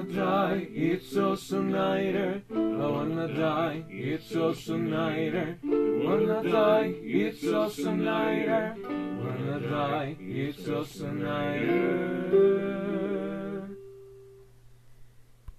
wanna die, it's also nighter. I wanna die, it's also nighter. Wanna die, it's also nighter. Wanna die, it's also nighter.